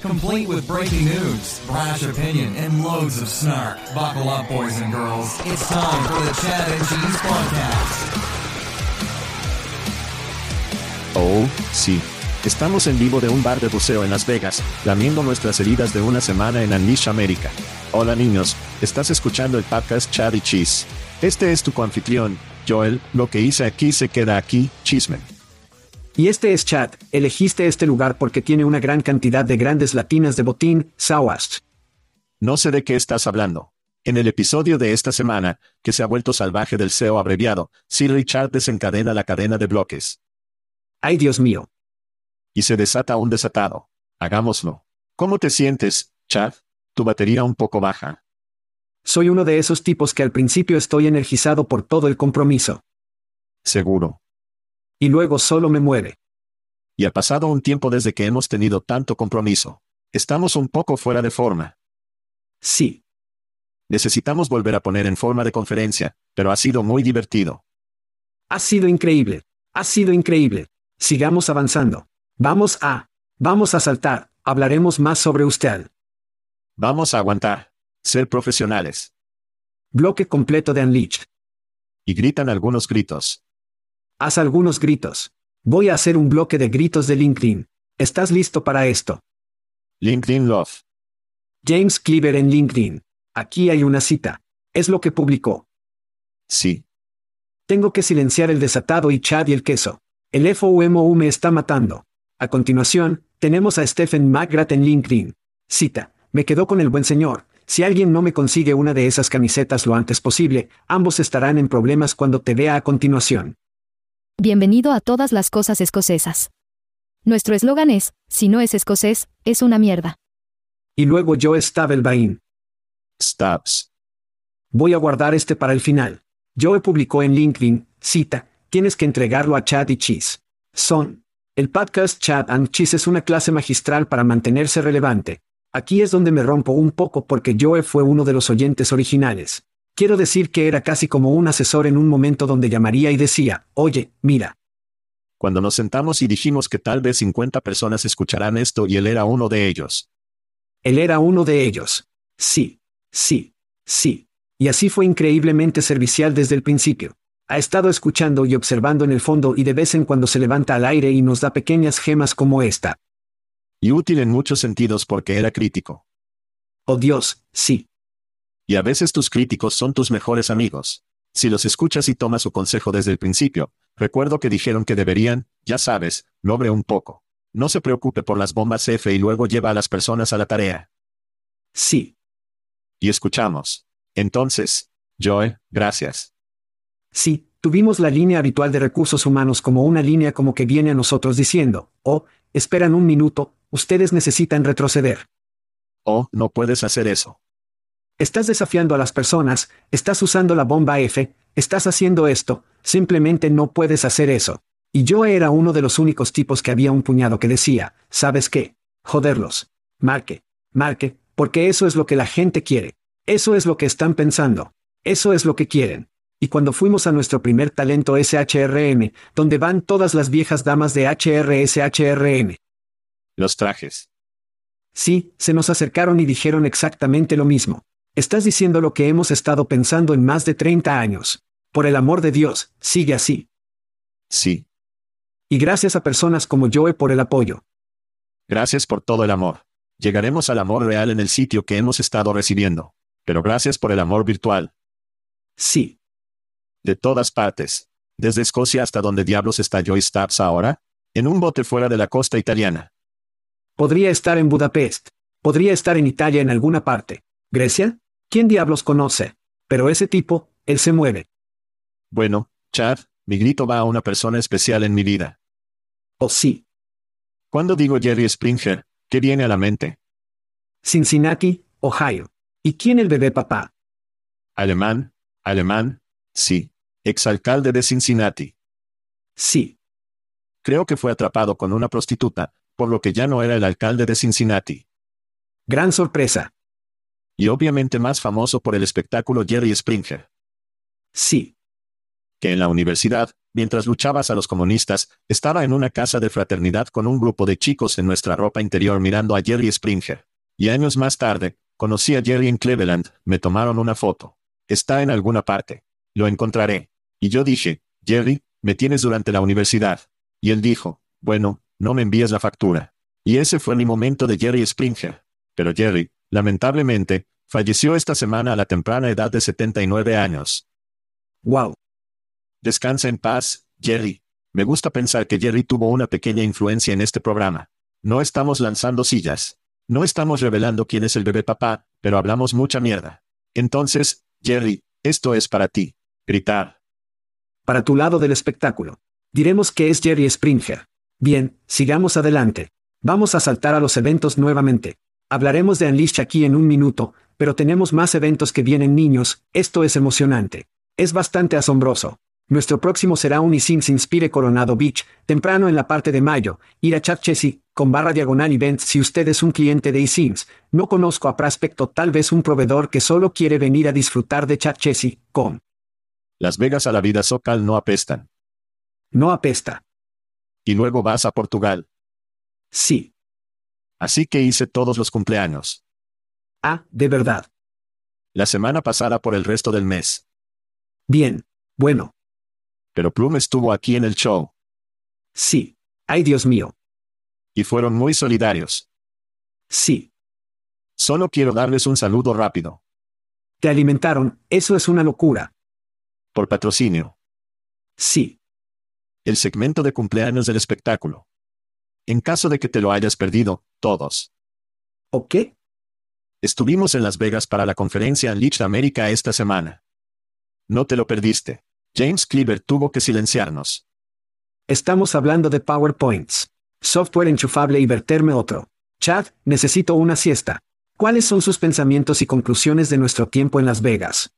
Complete with breaking news, brash opinion, and loads of snark. Buckle up, boys and girls. It's time for the Chad and Cheese Podcast. Oh, sí. Estamos en vivo de un bar de buceo en Las Vegas, lamiendo nuestras heridas de una semana en Unleash América. Hola niños, estás escuchando el podcast Chad y Cheese. Este es tu coanfitrión, Joel, lo que hice aquí se queda aquí, Chismen. Y este es Chad, elegiste este lugar porque tiene una gran cantidad de grandes latinas de botín, Sawast. No sé de qué estás hablando. En el episodio de esta semana, que se ha vuelto salvaje del SEO abreviado, Sir Richard desencadena la cadena de bloques. Ay Dios mío. Y se desata un desatado. Hagámoslo. ¿Cómo te sientes, Chad? Tu batería un poco baja. Soy uno de esos tipos que al principio estoy energizado por todo el compromiso. Seguro. Y luego solo me mueve. Y ha pasado un tiempo desde que hemos tenido tanto compromiso. Estamos un poco fuera de forma. Sí. Necesitamos volver a poner en forma de conferencia, pero ha sido muy divertido. Ha sido increíble. Ha sido increíble. Sigamos avanzando. Vamos a... Vamos a saltar. Hablaremos más sobre usted. Vamos a aguantar. Ser profesionales. Bloque completo de Unleashed. Y gritan algunos gritos. Haz algunos gritos. Voy a hacer un bloque de gritos de LinkedIn. ¿Estás listo para esto? LinkedIn Love. James Cleaver en LinkedIn. Aquí hay una cita. Es lo que publicó. Sí. Tengo que silenciar el desatado y Chad y el queso. El FOMO me está matando. A continuación, tenemos a Stephen McGrath en LinkedIn. Cita. Me quedó con el buen señor. Si alguien no me consigue una de esas camisetas lo antes posible, ambos estarán en problemas cuando te vea a continuación. Bienvenido a todas las cosas escocesas. Nuestro eslogan es, si no es escocés, es una mierda. Y luego yo Stabelbain. Stabs. Voy a guardar este para el final. Joe publicó en LinkedIn, cita, tienes que entregarlo a Chad y Cheese. Son. El podcast Chad and Cheese es una clase magistral para mantenerse relevante. Aquí es donde me rompo un poco porque Joe fue uno de los oyentes originales. Quiero decir que era casi como un asesor en un momento donde llamaría y decía, oye, mira. Cuando nos sentamos y dijimos que tal vez 50 personas escucharán esto y él era uno de ellos. Él era uno de ellos. Sí, sí, sí. Y así fue increíblemente servicial desde el principio. Ha estado escuchando y observando en el fondo y de vez en cuando se levanta al aire y nos da pequeñas gemas como esta. Y útil en muchos sentidos porque era crítico. Oh Dios, sí. Y a veces tus críticos son tus mejores amigos. Si los escuchas y tomas su consejo desde el principio, recuerdo que dijeron que deberían, ya sabes, lobre un poco. No se preocupe por las bombas F y luego lleva a las personas a la tarea. Sí. Y escuchamos. Entonces, Joe, gracias. Sí, Tuvimos la línea habitual de recursos humanos como una línea como que viene a nosotros diciendo, oh, esperan un minuto, ustedes necesitan retroceder. Oh, no puedes hacer eso. Estás desafiando a las personas, estás usando la bomba F, estás haciendo esto, simplemente no puedes hacer eso. Y yo era uno de los únicos tipos que había un puñado que decía, ¿sabes qué? Joderlos. Marque, marque, porque eso es lo que la gente quiere. Eso es lo que están pensando. Eso es lo que quieren. Y cuando fuimos a nuestro primer talento SHRM, donde van todas las viejas damas de HRSHRM. Los trajes. Sí, se nos acercaron y dijeron exactamente lo mismo. Estás diciendo lo que hemos estado pensando en más de 30 años. Por el amor de Dios, sigue así. Sí. Y gracias a personas como Joe por el apoyo. Gracias por todo el amor. Llegaremos al amor real en el sitio que hemos estado recibiendo. Pero gracias por el amor virtual. Sí. De todas partes. Desde Escocia hasta donde diablos está Joy Stabs ahora. En un bote fuera de la costa italiana. Podría estar en Budapest. Podría estar en Italia en alguna parte. ¿Grecia? ¿Quién diablos conoce? Pero ese tipo, él se mueve. Bueno, Chad, mi grito va a una persona especial en mi vida. Oh sí. Cuando digo Jerry Springer, ¿qué viene a la mente? Cincinnati, Ohio. ¿Y quién el bebé papá? Alemán, alemán, sí. Exalcalde de Cincinnati. Sí. Creo que fue atrapado con una prostituta, por lo que ya no era el alcalde de Cincinnati. Gran sorpresa. Y obviamente más famoso por el espectáculo Jerry Springer. Sí. Que en la universidad, mientras luchabas a los comunistas, estaba en una casa de fraternidad con un grupo de chicos en nuestra ropa interior mirando a Jerry Springer. Y años más tarde, conocí a Jerry en Cleveland, me tomaron una foto. Está en alguna parte. Lo encontraré. Y yo dije, Jerry, me tienes durante la universidad. Y él dijo, bueno, no me envíes la factura. Y ese fue mi momento de Jerry Springer. Pero Jerry, lamentablemente, falleció esta semana a la temprana edad de 79 años. Wow. Descansa en paz, Jerry. Me gusta pensar que Jerry tuvo una pequeña influencia en este programa. No estamos lanzando sillas. No estamos revelando quién es el bebé papá, pero hablamos mucha mierda. Entonces, Jerry, esto es para ti. Gritar. Para tu lado del espectáculo. Diremos que es Jerry Springer. Bien, sigamos adelante. Vamos a saltar a los eventos nuevamente. Hablaremos de Unleash aquí en un minuto, pero tenemos más eventos que vienen niños, esto es emocionante. Es bastante asombroso. Nuestro próximo será un eSIMS Inspire Coronado Beach, temprano en la parte de mayo, ir a Chat Chessy, con barra diagonal events si usted es un cliente de eSIMS. No conozco a Prospecto tal vez un proveedor que solo quiere venir a disfrutar de Chat Chessy, con. Las Vegas a la vida socal no apestan. No apesta. Y luego vas a Portugal. Sí. Así que hice todos los cumpleaños. Ah, de verdad. La semana pasada por el resto del mes. Bien. Bueno. Pero Plum estuvo aquí en el show. Sí. Ay, Dios mío. Y fueron muy solidarios. Sí. Solo quiero darles un saludo rápido. Te alimentaron, eso es una locura. Por patrocinio. Sí. El segmento de cumpleaños del espectáculo. En caso de que te lo hayas perdido, todos. ¿O qué? Estuvimos en Las Vegas para la conferencia Unleashed América esta semana. No te lo perdiste. James Cleaver tuvo que silenciarnos. Estamos hablando de PowerPoints. Software enchufable y verterme otro. Chad, necesito una siesta. ¿Cuáles son sus pensamientos y conclusiones de nuestro tiempo en Las Vegas?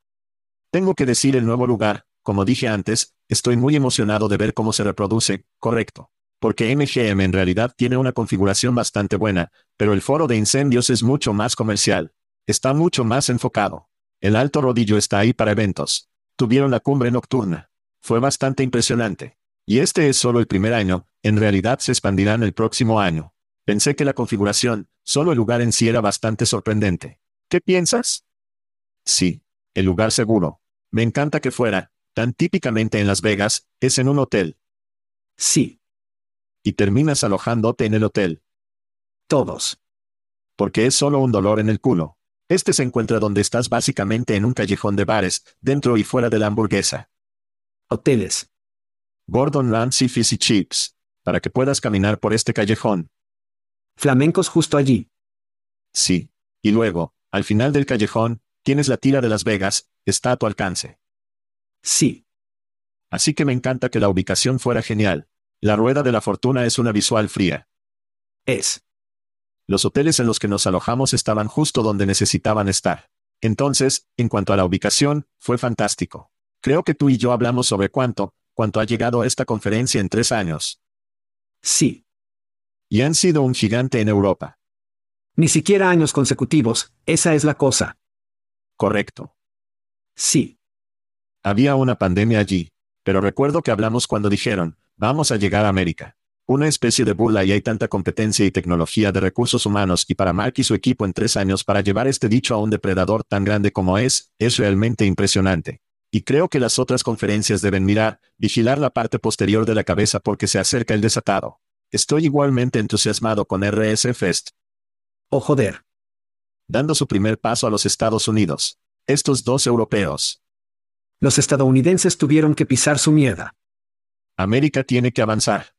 Tengo que decir el nuevo lugar, como dije antes, estoy muy emocionado de ver cómo se reproduce, correcto. Porque MGM en realidad tiene una configuración bastante buena, pero el foro de incendios es mucho más comercial. Está mucho más enfocado. El alto rodillo está ahí para eventos. Tuvieron la cumbre nocturna. Fue bastante impresionante. Y este es solo el primer año, en realidad se expandirán el próximo año. Pensé que la configuración, solo el lugar en sí era bastante sorprendente. ¿Qué piensas? Sí, el lugar seguro. Me encanta que fuera, tan típicamente en Las Vegas, es en un hotel. Sí. Y terminas alojándote en el hotel. Todos. Porque es solo un dolor en el culo. Este se encuentra donde estás básicamente en un callejón de bares, dentro y fuera de la hamburguesa. Hoteles. Gordon Ramsay Fizzy Chips. Para que puedas caminar por este callejón. Flamencos justo allí. Sí. Y luego, al final del callejón, tienes la tira de Las Vegas, está a tu alcance. Sí. Así que me encanta que la ubicación fuera genial. La rueda de la fortuna es una visual fría. Es. Los hoteles en los que nos alojamos estaban justo donde necesitaban estar. Entonces, en cuanto a la ubicación, fue fantástico. Creo que tú y yo hablamos sobre cuánto, cuánto ha llegado esta conferencia en tres años. Sí. Y han sido un gigante en Europa. Ni siquiera años consecutivos, esa es la cosa. Correcto. Sí. Había una pandemia allí. Pero recuerdo que hablamos cuando dijeron, vamos a llegar a América. Una especie de burla y hay tanta competencia y tecnología de recursos humanos y para Mark y su equipo en tres años para llevar este dicho a un depredador tan grande como es, es realmente impresionante. Y creo que las otras conferencias deben mirar, vigilar la parte posterior de la cabeza porque se acerca el desatado. Estoy igualmente entusiasmado con RS Fest. Oh joder. Dando su primer paso a los Estados Unidos. Estos dos europeos. Los estadounidenses tuvieron que pisar su mierda. América tiene que avanzar.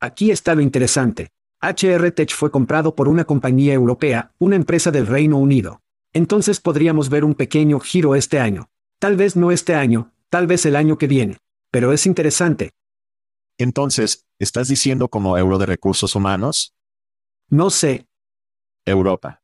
Aquí está lo interesante. HR Tech fue comprado por una compañía europea, una empresa del Reino Unido. Entonces podríamos ver un pequeño giro este año. Tal vez no este año, tal vez el año que viene. Pero es interesante. Entonces, ¿estás diciendo como euro de recursos humanos? No sé. Europa.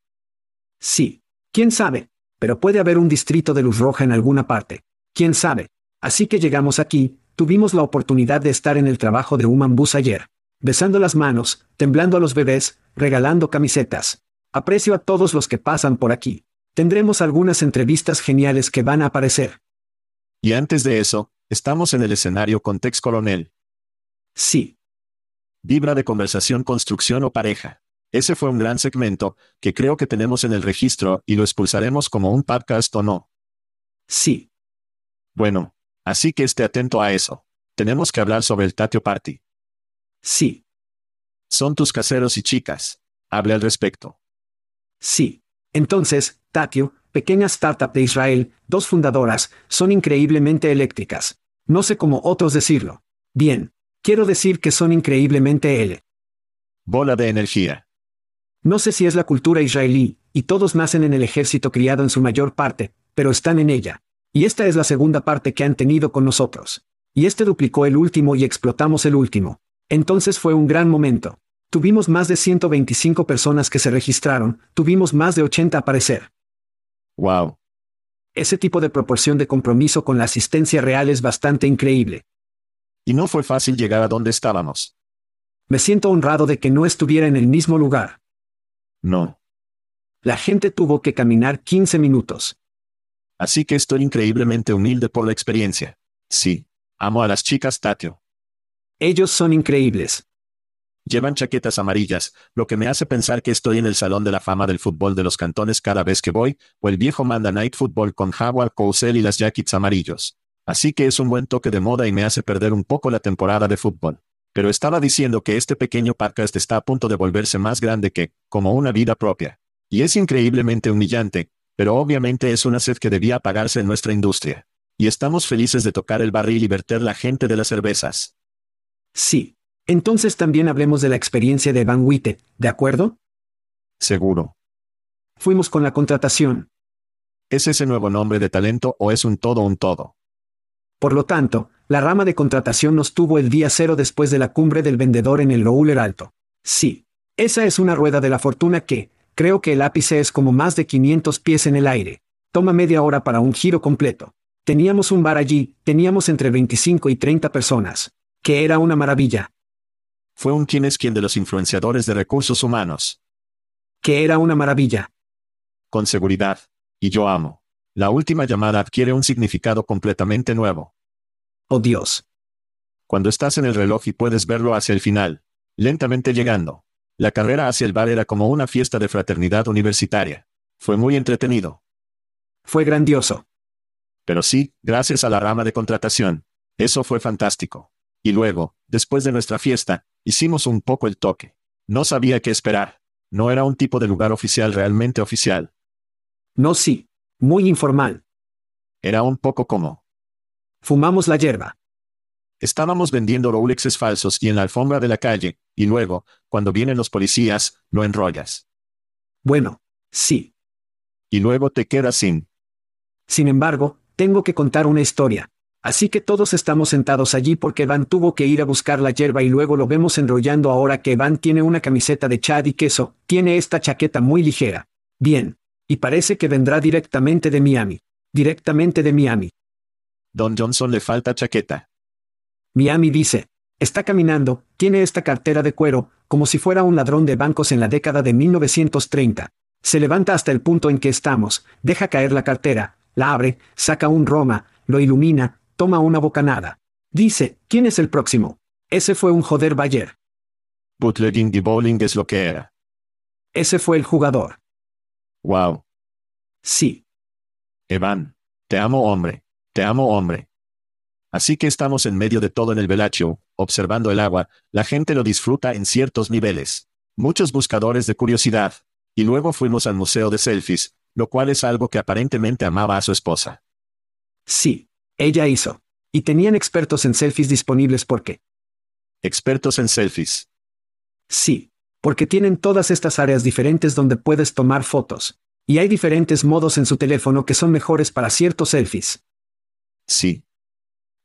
Sí. ¿Quién sabe? Pero puede haber un distrito de luz roja en alguna parte. ¿Quién sabe? Así que llegamos aquí, tuvimos la oportunidad de estar en el trabajo de Human Bus ayer. Besando las manos, temblando a los bebés, regalando camisetas. Aprecio a todos los que pasan por aquí. Tendremos algunas entrevistas geniales que van a aparecer. Y antes de eso, estamos en el escenario con Tex Coronel. Sí. Vibra de conversación, construcción o pareja. Ese fue un gran segmento, que creo que tenemos en el registro y lo expulsaremos como un podcast o no. Sí. Bueno, así que esté atento a eso. Tenemos que hablar sobre el Tatio Party. Sí. Son tus caseros y chicas. Hable al respecto. Sí. Entonces, Tatio, pequeña startup de Israel, dos fundadoras, son increíblemente eléctricas. No sé cómo otros decirlo. Bien. Quiero decir que son increíblemente L. Bola de energía. No sé si es la cultura israelí, y todos nacen en el ejército criado en su mayor parte, pero están en ella. Y esta es la segunda parte que han tenido con nosotros. Y este duplicó el último y explotamos el último. Entonces fue un gran momento. Tuvimos más de 125 personas que se registraron, tuvimos más de 80 aparecer. Wow. Ese tipo de proporción de compromiso con la asistencia real es bastante increíble. Y no fue fácil llegar a donde estábamos. Me siento honrado de que no estuviera en el mismo lugar. No. La gente tuvo que caminar 15 minutos. Así que estoy increíblemente humilde por la experiencia. Sí. Amo a las chicas Tatio. Ellos son increíbles. Llevan chaquetas amarillas, lo que me hace pensar que estoy en el Salón de la Fama del Fútbol de los Cantones cada vez que voy, o el viejo Manda Night Football con Howard Cosell y las jackets amarillos. Así que es un buen toque de moda y me hace perder un poco la temporada de fútbol. Pero estaba diciendo que este pequeño podcast está a punto de volverse más grande que, como una vida propia. Y es increíblemente humillante, pero obviamente es una sed que debía apagarse en nuestra industria. Y estamos felices de tocar el barril y verter la gente de las cervezas. Sí. Entonces también hablemos de la experiencia de Van Witte, ¿de acuerdo? Seguro. Fuimos con la contratación. ¿Es ese nuevo nombre de talento o es un todo un todo? Por lo tanto, la rama de contratación nos tuvo el día cero después de la cumbre del vendedor en el Roller Alto. Sí. Esa es una rueda de la fortuna que, creo que el ápice es como más de 500 pies en el aire. Toma media hora para un giro completo. Teníamos un bar allí, teníamos entre 25 y 30 personas. Que era una maravilla. Fue un quién es quién de los influenciadores de recursos humanos. Que era una maravilla. Con seguridad. Y yo amo. La última llamada adquiere un significado completamente nuevo. Oh Dios. Cuando estás en el reloj y puedes verlo hacia el final. Lentamente llegando. La carrera hacia el bar era como una fiesta de fraternidad universitaria. Fue muy entretenido. Fue grandioso. Pero sí, gracias a la rama de contratación. Eso fue fantástico. Y luego, después de nuestra fiesta, hicimos un poco el toque. No sabía qué esperar. No era un tipo de lugar oficial realmente oficial. No sí. Muy informal. Era un poco como. Fumamos la hierba. Estábamos vendiendo Rolexes falsos y en la alfombra de la calle, y luego, cuando vienen los policías, lo enrollas. Bueno, sí. Y luego te quedas sin. Sin embargo, tengo que contar una historia. Así que todos estamos sentados allí porque Van tuvo que ir a buscar la hierba y luego lo vemos enrollando ahora que Van tiene una camiseta de chad y queso, tiene esta chaqueta muy ligera. Bien. Y parece que vendrá directamente de Miami. Directamente de Miami. Don Johnson le falta chaqueta. Miami dice, está caminando, tiene esta cartera de cuero, como si fuera un ladrón de bancos en la década de 1930. Se levanta hasta el punto en que estamos, deja caer la cartera, la abre, saca un Roma, lo ilumina, toma una bocanada. Dice, ¿quién es el próximo? Ese fue un joder Bayer. Bootlegging y bowling es lo que era. Ese fue el jugador. Wow. Sí. Evan. Te amo hombre. Te amo hombre. Así que estamos en medio de todo en el velacho, observando el agua, la gente lo disfruta en ciertos niveles. Muchos buscadores de curiosidad. Y luego fuimos al museo de selfies, lo cual es algo que aparentemente amaba a su esposa. Sí. Ella hizo. Y tenían expertos en selfies disponibles porque... Expertos en selfies. Sí. Porque tienen todas estas áreas diferentes donde puedes tomar fotos. Y hay diferentes modos en su teléfono que son mejores para ciertos selfies. Sí.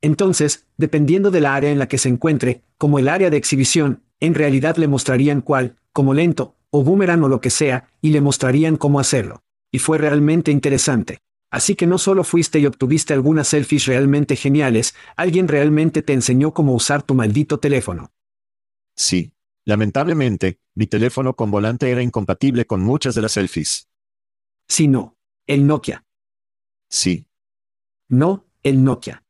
Entonces, dependiendo de la área en la que se encuentre, como el área de exhibición, en realidad le mostrarían cuál, como lento, o boomerang o lo que sea, y le mostrarían cómo hacerlo. Y fue realmente interesante. Así que no solo fuiste y obtuviste algunas selfies realmente geniales, alguien realmente te enseñó cómo usar tu maldito teléfono. Sí. Lamentablemente, mi teléfono con volante era incompatible con muchas de las selfies. Sí, no. El Nokia. Sí. No, el Nokia.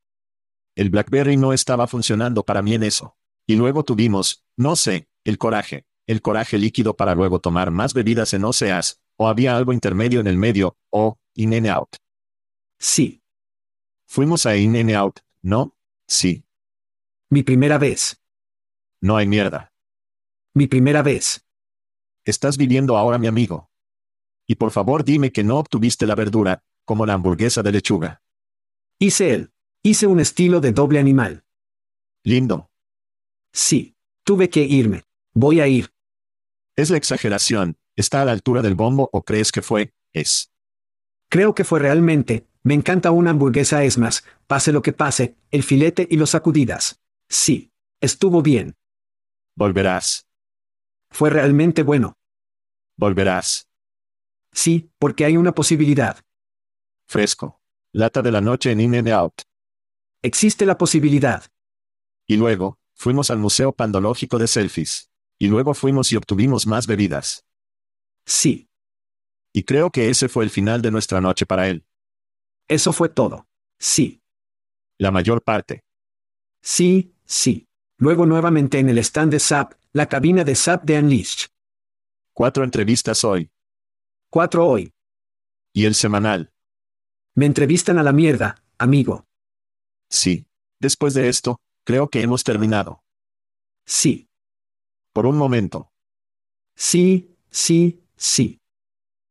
El BlackBerry no estaba funcionando para mí en eso. Y luego tuvimos, no sé, el coraje, el coraje líquido para luego tomar más bebidas en Oceas, o había algo intermedio en el medio, o, in and out. Sí. Fuimos a In and Out, ¿no? Sí. Mi primera vez. No hay mierda. Mi primera vez. Estás viviendo ahora, mi amigo. Y por favor dime que no obtuviste la verdura, como la hamburguesa de lechuga. Hice él. Hice un estilo de doble animal. Lindo. Sí. Tuve que irme. Voy a ir. Es la exageración. ¿Está a la altura del bombo o crees que fue? Es. Creo que fue realmente, me encanta una hamburguesa es más, pase lo que pase, el filete y los sacudidas. Sí. Estuvo bien. Volverás. Fue realmente bueno. Volverás. Sí, porque hay una posibilidad. Fresco. Lata de la noche en In and Out. Existe la posibilidad. Y luego, fuimos al Museo Pandológico de Selfies. Y luego fuimos y obtuvimos más bebidas. Sí. Y creo que ese fue el final de nuestra noche para él. Eso fue todo. Sí. La mayor parte. Sí, sí. Luego nuevamente en el stand de SAP, la cabina de SAP de Unleashed. Cuatro entrevistas hoy. Cuatro hoy. Y el semanal. Me entrevistan a la mierda, amigo. Sí. Después de esto, creo que hemos terminado. Sí. Por un momento. Sí, sí, sí.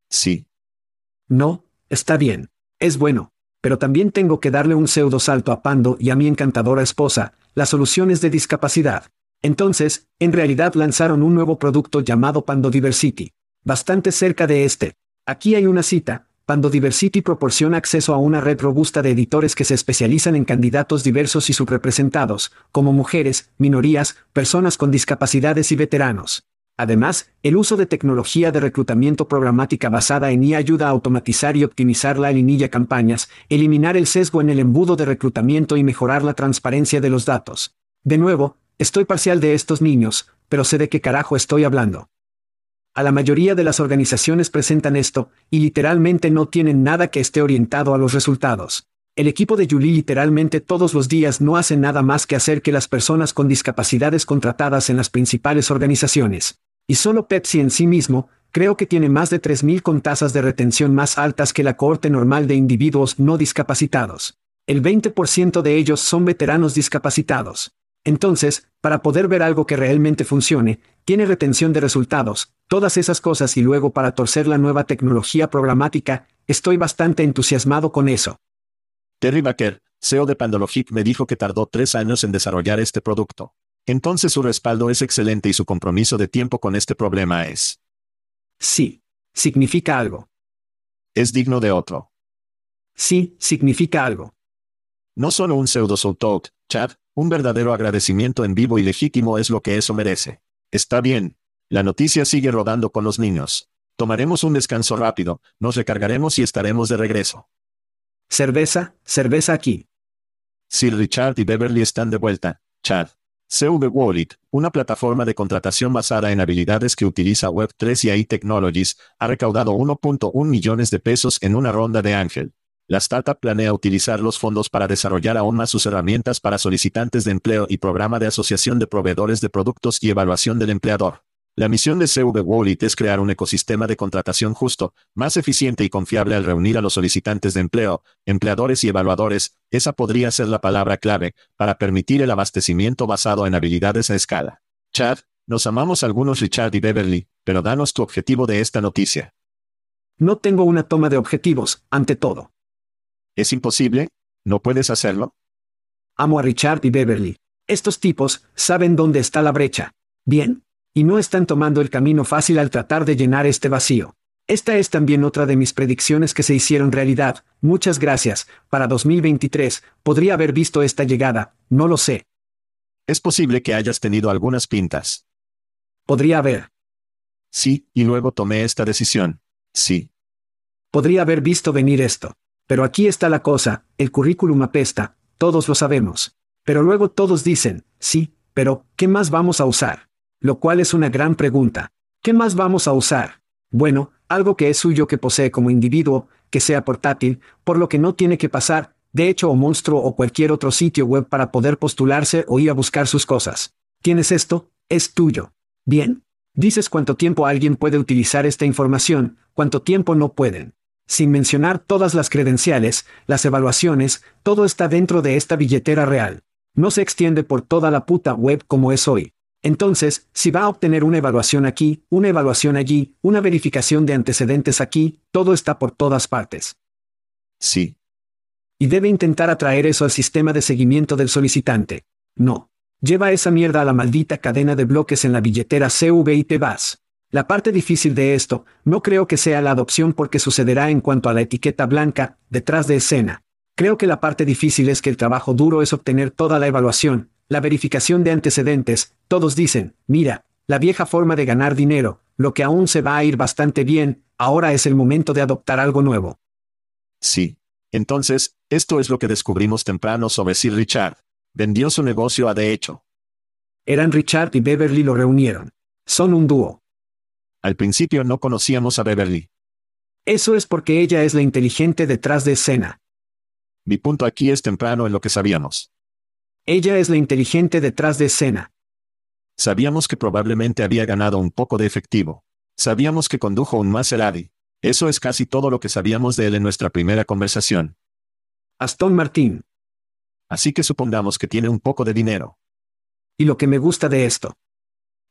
Sí. No, está bien. Es bueno. Pero también tengo que darle un pseudo salto a Pando y a mi encantadora esposa, las soluciones de discapacidad. Entonces, en realidad lanzaron un nuevo producto llamado Pando Diversity. Bastante cerca de este. Aquí hay una cita. Pando Diversity proporciona acceso a una red robusta de editores que se especializan en candidatos diversos y subrepresentados, como mujeres, minorías, personas con discapacidades y veteranos. Además, el uso de tecnología de reclutamiento programática basada en IA ayuda a automatizar y optimizar la linilla campañas, eliminar el sesgo en el embudo de reclutamiento y mejorar la transparencia de los datos. De nuevo, estoy parcial de estos niños, pero sé de qué carajo estoy hablando. A la mayoría de las organizaciones presentan esto, y literalmente no tienen nada que esté orientado a los resultados. El equipo de Julie literalmente todos los días no hace nada más que hacer que las personas con discapacidades contratadas en las principales organizaciones. Y solo Pepsi en sí mismo, creo que tiene más de 3.000 con tasas de retención más altas que la cohorte normal de individuos no discapacitados. El 20% de ellos son veteranos discapacitados. Entonces, para poder ver algo que realmente funcione, tiene retención de resultados, todas esas cosas y luego para torcer la nueva tecnología programática, estoy bastante entusiasmado con eso. Terry Baker, CEO de Pandologic, me dijo que tardó tres años en desarrollar este producto. Entonces su respaldo es excelente y su compromiso de tiempo con este problema es. Sí. Significa algo. Es digno de otro. Sí, significa algo. No solo un pseudo talk, Chad, un verdadero agradecimiento en vivo y legítimo es lo que eso merece. Está bien. La noticia sigue rodando con los niños. Tomaremos un descanso rápido, nos recargaremos y estaremos de regreso. Cerveza, cerveza aquí. Sir Richard y Beverly están de vuelta, Chad. CV Wallet, una plataforma de contratación basada en habilidades que utiliza Web3 y AI Technologies, ha recaudado 1.1 millones de pesos en una ronda de Ángel. La startup planea utilizar los fondos para desarrollar aún más sus herramientas para solicitantes de empleo y programa de asociación de proveedores de productos y evaluación del empleador. La misión de CV Wallet es crear un ecosistema de contratación justo, más eficiente y confiable al reunir a los solicitantes de empleo, empleadores y evaluadores, esa podría ser la palabra clave, para permitir el abastecimiento basado en habilidades a escala. Chad, nos amamos algunos Richard y Beverly, pero danos tu objetivo de esta noticia. No tengo una toma de objetivos, ante todo. ¿Es imposible? ¿No puedes hacerlo? Amo a Richard y Beverly. Estos tipos saben dónde está la brecha. Bien, y no están tomando el camino fácil al tratar de llenar este vacío. Esta es también otra de mis predicciones que se hicieron realidad. Muchas gracias. Para 2023, podría haber visto esta llegada, no lo sé. Es posible que hayas tenido algunas pintas. Podría haber. Sí, y luego tomé esta decisión. Sí. Podría haber visto venir esto. Pero aquí está la cosa, el currículum apesta, todos lo sabemos. Pero luego todos dicen, sí, pero, ¿qué más vamos a usar? Lo cual es una gran pregunta. ¿Qué más vamos a usar? Bueno, algo que es suyo que posee como individuo, que sea portátil, por lo que no tiene que pasar, de hecho o monstruo o cualquier otro sitio web para poder postularse o ir a buscar sus cosas. ¿Tienes esto? Es tuyo. Bien. Dices cuánto tiempo alguien puede utilizar esta información, cuánto tiempo no pueden. Sin mencionar todas las credenciales, las evaluaciones, todo está dentro de esta billetera real. No se extiende por toda la puta web como es hoy. Entonces, si va a obtener una evaluación aquí, una evaluación allí, una verificación de antecedentes aquí, todo está por todas partes. Sí. Y debe intentar atraer eso al sistema de seguimiento del solicitante. No. Lleva esa mierda a la maldita cadena de bloques en la billetera CV y te vas. La parte difícil de esto, no creo que sea la adopción porque sucederá en cuanto a la etiqueta blanca, detrás de escena. Creo que la parte difícil es que el trabajo duro es obtener toda la evaluación, la verificación de antecedentes, todos dicen, mira, la vieja forma de ganar dinero, lo que aún se va a ir bastante bien, ahora es el momento de adoptar algo nuevo. Sí. Entonces, esto es lo que descubrimos temprano sobre Sir Richard. Vendió su negocio a de hecho. Eran Richard y Beverly lo reunieron. Son un dúo. Al principio no conocíamos a Beverly. Eso es porque ella es la inteligente detrás de escena. Mi punto aquí es temprano en lo que sabíamos. Ella es la inteligente detrás de escena. Sabíamos que probablemente había ganado un poco de efectivo. Sabíamos que condujo un Maserati. Eso es casi todo lo que sabíamos de él en nuestra primera conversación. Aston Martin. Así que supongamos que tiene un poco de dinero. Y lo que me gusta de esto.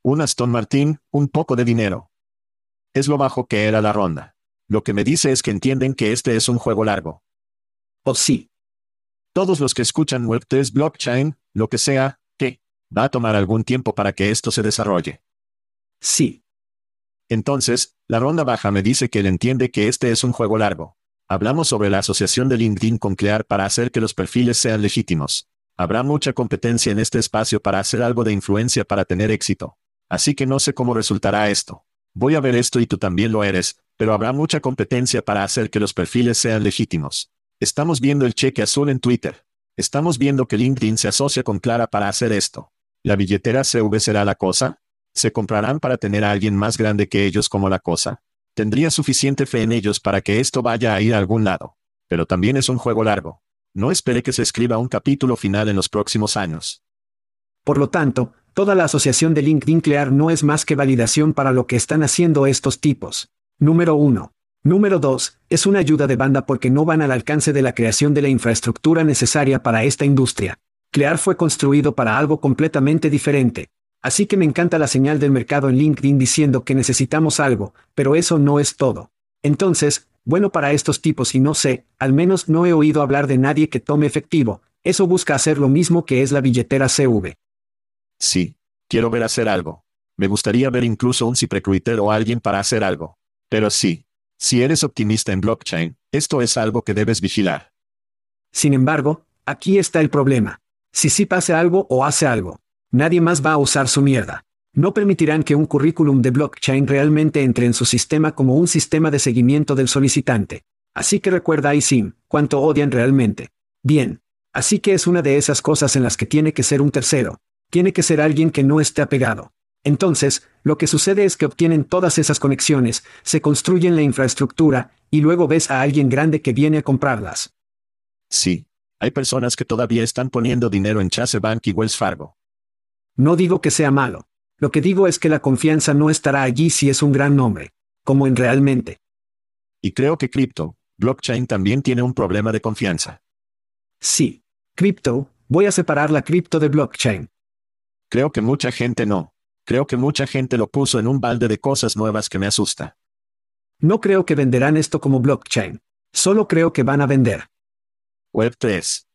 Un Aston Martin, un poco de dinero. Es lo bajo que era la ronda. Lo que me dice es que entienden que este es un juego largo. Oh sí. Todos los que escuchan Web3 blockchain, lo que sea, que va a tomar algún tiempo para que esto se desarrolle. Sí. Entonces, la ronda baja me dice que él entiende que este es un juego largo. Hablamos sobre la asociación de LinkedIn con Clear para hacer que los perfiles sean legítimos. Habrá mucha competencia en este espacio para hacer algo de influencia para tener éxito. Así que no sé cómo resultará esto. Voy a ver esto y tú también lo eres, pero habrá mucha competencia para hacer que los perfiles sean legítimos. Estamos viendo el cheque azul en Twitter. Estamos viendo que LinkedIn se asocia con Clara para hacer esto. ¿La billetera CV será la cosa? ¿Se comprarán para tener a alguien más grande que ellos como la cosa? Tendría suficiente fe en ellos para que esto vaya a ir a algún lado. Pero también es un juego largo. No espere que se escriba un capítulo final en los próximos años. Por lo tanto, toda la asociación de LinkedIn Clear no es más que validación para lo que están haciendo estos tipos. Número 1. Número 2. Es una ayuda de banda porque no van al alcance de la creación de la infraestructura necesaria para esta industria. Clear fue construido para algo completamente diferente. Así que me encanta la señal del mercado en LinkedIn diciendo que necesitamos algo, pero eso no es todo. Entonces, bueno para estos tipos y no sé, al menos no he oído hablar de nadie que tome efectivo, eso busca hacer lo mismo que es la billetera CV. Sí, quiero ver hacer algo. Me gustaría ver incluso un CIPRECRUITER o alguien para hacer algo. Pero sí, si eres optimista en blockchain, esto es algo que debes vigilar. Sin embargo, Aquí está el problema. Si sí pase algo o hace algo, nadie más va a usar su mierda. No permitirán que un currículum de blockchain realmente entre en su sistema como un sistema de seguimiento del solicitante. Así que recuerda ISIM, cuánto odian realmente. Bien. Así que es una de esas cosas en las que tiene que ser un tercero. Tiene que ser alguien que no esté apegado. Entonces, lo que sucede es que obtienen todas esas conexiones, se construyen la infraestructura, y luego ves a alguien grande que viene a comprarlas. Sí. Hay personas que todavía están poniendo dinero en Chase Bank y Wells Fargo. No digo que sea malo. Lo que digo es que la confianza no estará allí si es un gran nombre, como en realmente. Y creo que cripto, blockchain también tiene un problema de confianza. Sí. Cripto, voy a separar la cripto de blockchain. Creo que mucha gente no. Creo que mucha gente lo puso en un balde de cosas nuevas que me asusta. No creo que venderán esto como blockchain. Solo creo que van a vender. Web 3.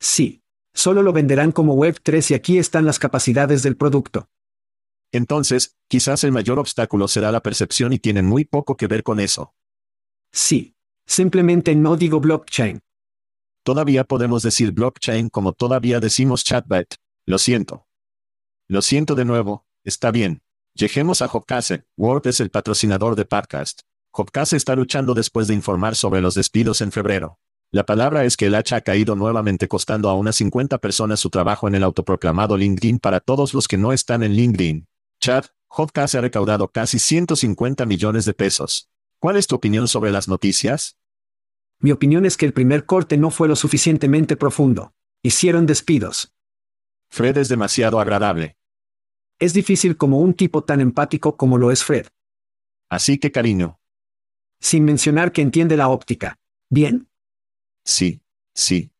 Sí. Solo lo venderán como Web 3 y aquí están las capacidades del producto. Entonces, quizás el mayor obstáculo será la percepción y tienen muy poco que ver con eso. Sí. Simplemente no digo blockchain. Todavía podemos decir blockchain como todavía decimos chatbot. Lo siento. Lo siento de nuevo, está bien. Lleguemos a Hopcase. Word es el patrocinador de podcast. Hopcase está luchando después de informar sobre los despidos en febrero. La palabra es que el hacha ha caído nuevamente costando a unas 50 personas su trabajo en el autoproclamado LinkedIn para todos los que no están en LinkedIn. Chad, Hopcase ha recaudado casi 150 millones de pesos. ¿Cuál es tu opinión sobre las noticias? Mi opinión es que el primer corte no fue lo suficientemente profundo. Hicieron despidos. Fred es demasiado agradable. Es difícil como un tipo tan empático como lo es Fred. Así que cariño. Sin mencionar que entiende la óptica. ¿Bien? Sí, sí.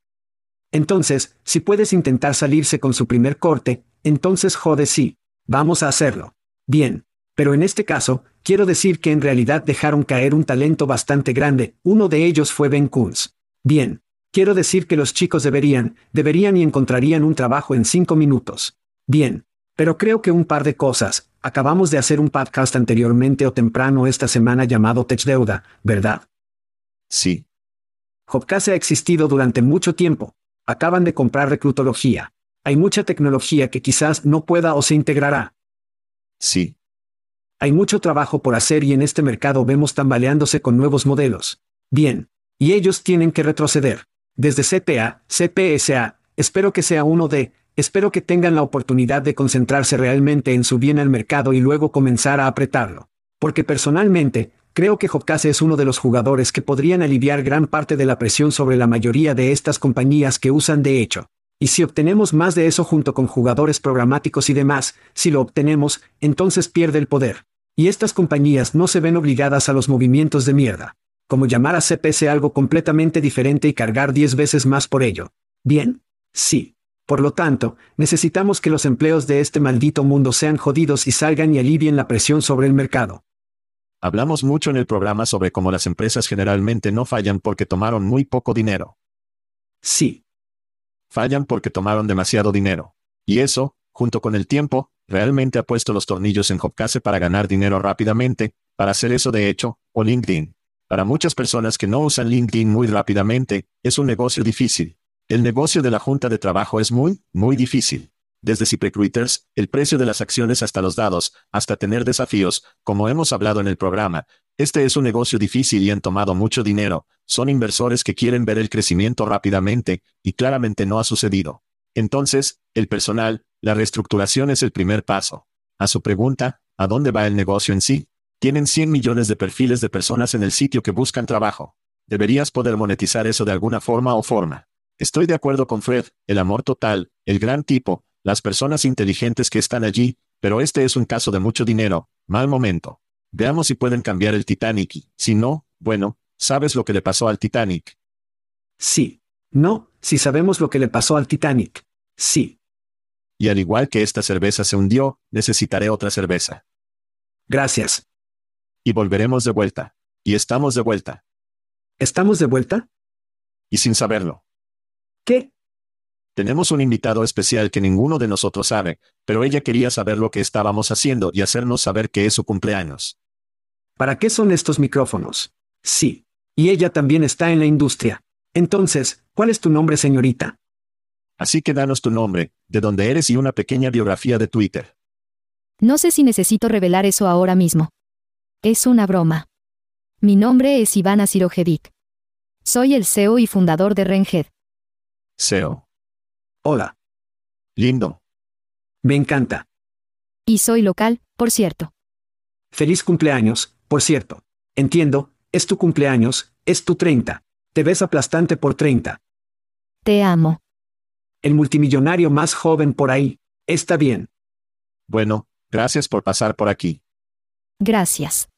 Entonces, si puedes intentar salirse con su primer corte, entonces jode sí. Vamos a hacerlo. Bien. Pero en este caso, quiero decir que en realidad dejaron caer un talento bastante grande, uno de ellos fue Ben Kunz. Bien. Quiero decir que los chicos deberían, deberían y encontrarían un trabajo en cinco minutos. Bien. Pero creo que un par de cosas. Acabamos de hacer un podcast anteriormente o temprano esta semana llamado Tech Deuda, ¿verdad? Sí. Hopcase ha existido durante mucho tiempo. Acaban de comprar reclutología. Hay mucha tecnología que quizás no pueda o se integrará. Sí. Hay mucho trabajo por hacer y en este mercado vemos tambaleándose con nuevos modelos. Bien. Y ellos tienen que retroceder. Desde CPA, CPSA, espero que sea uno de, espero que tengan la oportunidad de concentrarse realmente en su bien al mercado y luego comenzar a apretarlo. Porque personalmente, creo que Hopcase es uno de los jugadores que podrían aliviar gran parte de la presión sobre la mayoría de estas compañías que usan de hecho. Y si obtenemos más de eso junto con jugadores programáticos y demás, si lo obtenemos, entonces pierde el poder. Y estas compañías no se ven obligadas a los movimientos de mierda. Como llamar a CPS algo completamente diferente y cargar 10 veces más por ello. ¿Bien? Sí. Por lo tanto, necesitamos que los empleos de este maldito mundo sean jodidos y salgan y alivien la presión sobre el mercado. Hablamos mucho en el programa sobre cómo las empresas generalmente no fallan porque tomaron muy poco dinero. Sí. Fallan porque tomaron demasiado dinero. Y eso, junto con el tiempo, realmente ha puesto los tornillos en Hopcase para ganar dinero rápidamente, para hacer eso de hecho, o LinkedIn. Para muchas personas que no usan LinkedIn muy rápidamente, es un negocio difícil. El negocio de la junta de trabajo es muy, muy difícil. Desde ZipRecruiters, el precio de las acciones hasta los dados, hasta tener desafíos, como hemos hablado en el programa. Este es un negocio difícil y han tomado mucho dinero. Son inversores que quieren ver el crecimiento rápidamente, y claramente no ha sucedido. Entonces, el personal, la reestructuración es el primer paso. A su pregunta, ¿a dónde va el negocio en sí? Tienen 100 millones de perfiles de personas en el sitio que buscan trabajo. Deberías poder monetizar eso de alguna forma o forma. Estoy de acuerdo con Fred, el amor total, el gran tipo, las personas inteligentes que están allí, pero este es un caso de mucho dinero, mal momento. Veamos si pueden cambiar el Titanic y, si no, bueno, ¿sabes lo que le pasó al Titanic? Sí. No, si sabemos lo que le pasó al Titanic. Sí. Y al igual que esta cerveza se hundió, necesitaré otra cerveza. Gracias. Y volveremos de vuelta. Y estamos de vuelta. ¿Estamos de vuelta? Y sin saberlo. ¿Qué? Tenemos un invitado especial que ninguno de nosotros sabe, pero ella quería saber lo que estábamos haciendo y hacernos saber que es su cumpleaños. ¿Para qué son estos micrófonos? Sí. Y ella también está en la industria. Entonces, ¿cuál es tu nombre, señorita? Así que danos tu nombre, de dónde eres y una pequeña biografía de Twitter. No sé si necesito revelar eso ahora mismo. Es una broma. Mi nombre es Ivana Sirojevic. Soy el CEO y fundador de Renhead. SEO. Hola. Lindo. Me encanta. Y soy local, por cierto. Feliz cumpleaños, por cierto. Entiendo, es tu cumpleaños, es tu 30. Te ves aplastante por 30. Te amo. El multimillonario más joven por ahí. Está bien. Bueno, gracias por pasar por aquí. Gracias.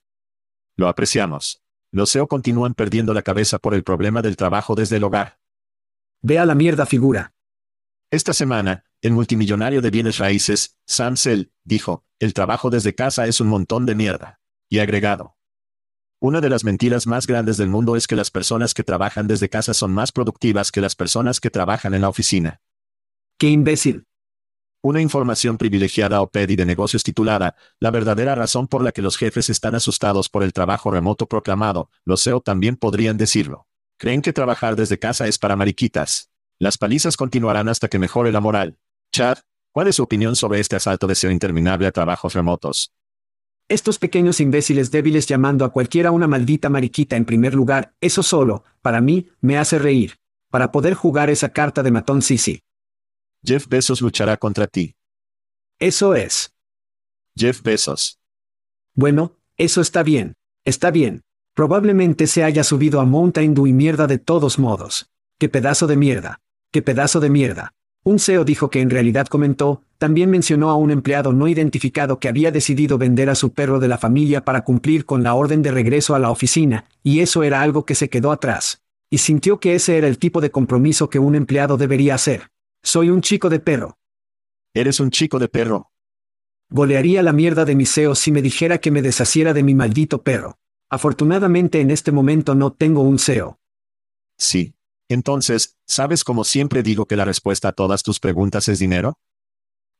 Lo apreciamos. Los SEO continúan perdiendo la cabeza por el problema del trabajo desde el hogar. Ve a la mierda figura. Esta semana, el multimillonario de bienes raíces, Sam Sell, dijo, el trabajo desde casa es un montón de mierda. Y agregado. Una de las mentiras más grandes del mundo es que las personas que trabajan desde casa son más productivas que las personas que trabajan en la oficina. ¡Qué imbécil! Una información privilegiada o PEDI de negocios titulada, La verdadera razón por la que los jefes están asustados por el trabajo remoto proclamado, los SEO también podrían decirlo. Creen que trabajar desde casa es para mariquitas. Las palizas continuarán hasta que mejore la moral. Chad, ¿cuál es su opinión sobre este asalto de SEO interminable a trabajos remotos? Estos pequeños imbéciles débiles llamando a cualquiera una maldita mariquita en primer lugar, eso solo, para mí, me hace reír. Para poder jugar esa carta de matón Sisi. Jeff Bezos luchará contra ti. Eso es. Jeff Bezos. Bueno, eso está bien. Está bien. Probablemente se haya subido a Mountain Dew y mierda de todos modos. ¡Qué pedazo de mierda! ¡Qué pedazo de mierda! Un CEO dijo que en realidad comentó, también mencionó a un empleado no identificado que había decidido vender a su perro de la familia para cumplir con la orden de regreso a la oficina, y eso era algo que se quedó atrás. Y sintió que ese era el tipo de compromiso que un empleado debería hacer. Soy un chico de perro. Eres un chico de perro. Golearía la mierda de mi CEO si me dijera que me deshaciera de mi maldito perro. Afortunadamente en este momento no tengo un CEO. Sí. Entonces, ¿sabes cómo siempre digo que la respuesta a todas tus preguntas es dinero?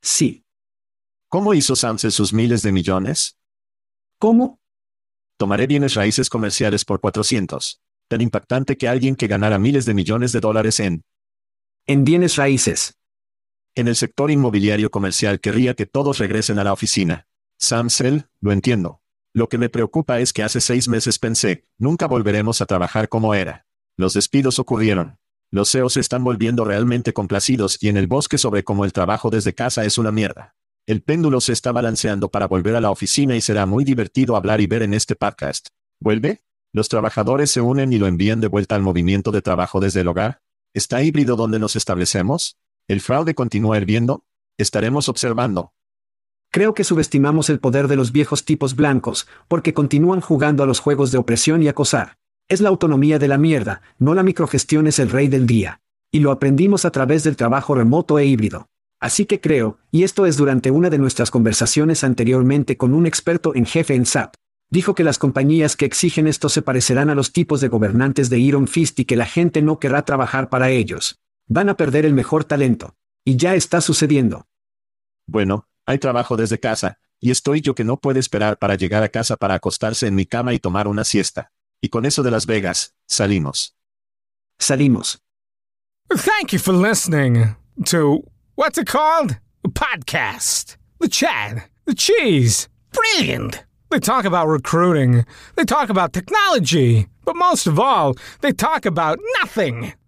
Sí. ¿Cómo hizo Samsung sus miles de millones? ¿Cómo? Tomaré bienes raíces comerciales por 400. Tan impactante que alguien que ganara miles de millones de dólares en En bienes raíces. En el sector inmobiliario comercial querría que todos regresen a la oficina. Sam Sell, lo entiendo. Lo que me preocupa es que hace seis meses pensé, nunca volveremos a trabajar como era. Los despidos ocurrieron. Los CEOs se están volviendo realmente complacidos y en el bosque sobre cómo el trabajo desde casa es una mierda. El péndulo se está balanceando para volver a la oficina y será muy divertido hablar y ver en este podcast. ¿Vuelve? ¿Los trabajadores se unen y lo envían de vuelta al movimiento de trabajo desde el hogar? ¿Está híbrido donde nos establecemos? ¿El fraude continúa hirviendo? Estaremos observando. Creo que subestimamos el poder de los viejos tipos blancos, porque continúan jugando a los juegos de opresión y acosar. Es la autonomía de la mierda, no la microgestión es el rey del día. Y lo aprendimos a través del trabajo remoto e híbrido. Así que creo, y esto es durante una de nuestras conversaciones anteriormente con un experto en jefe en SAP, dijo que las compañías que exigen esto se parecerán a los tipos de gobernantes de Iron Fist y que la gente no querrá trabajar para ellos. Van a perder el mejor talento. Y ya está sucediendo. Bueno, hay trabajo desde casa, y estoy yo que no puede esperar para llegar a casa para acostarse en mi cama y tomar una siesta. Y con eso de Las Vegas, salimos. Salimos. Thank you for listening to what's it called? A podcast. The Chad. The Cheese. Brilliant. They talk about recruiting. They talk about technology. But most of all, they talk about nothing.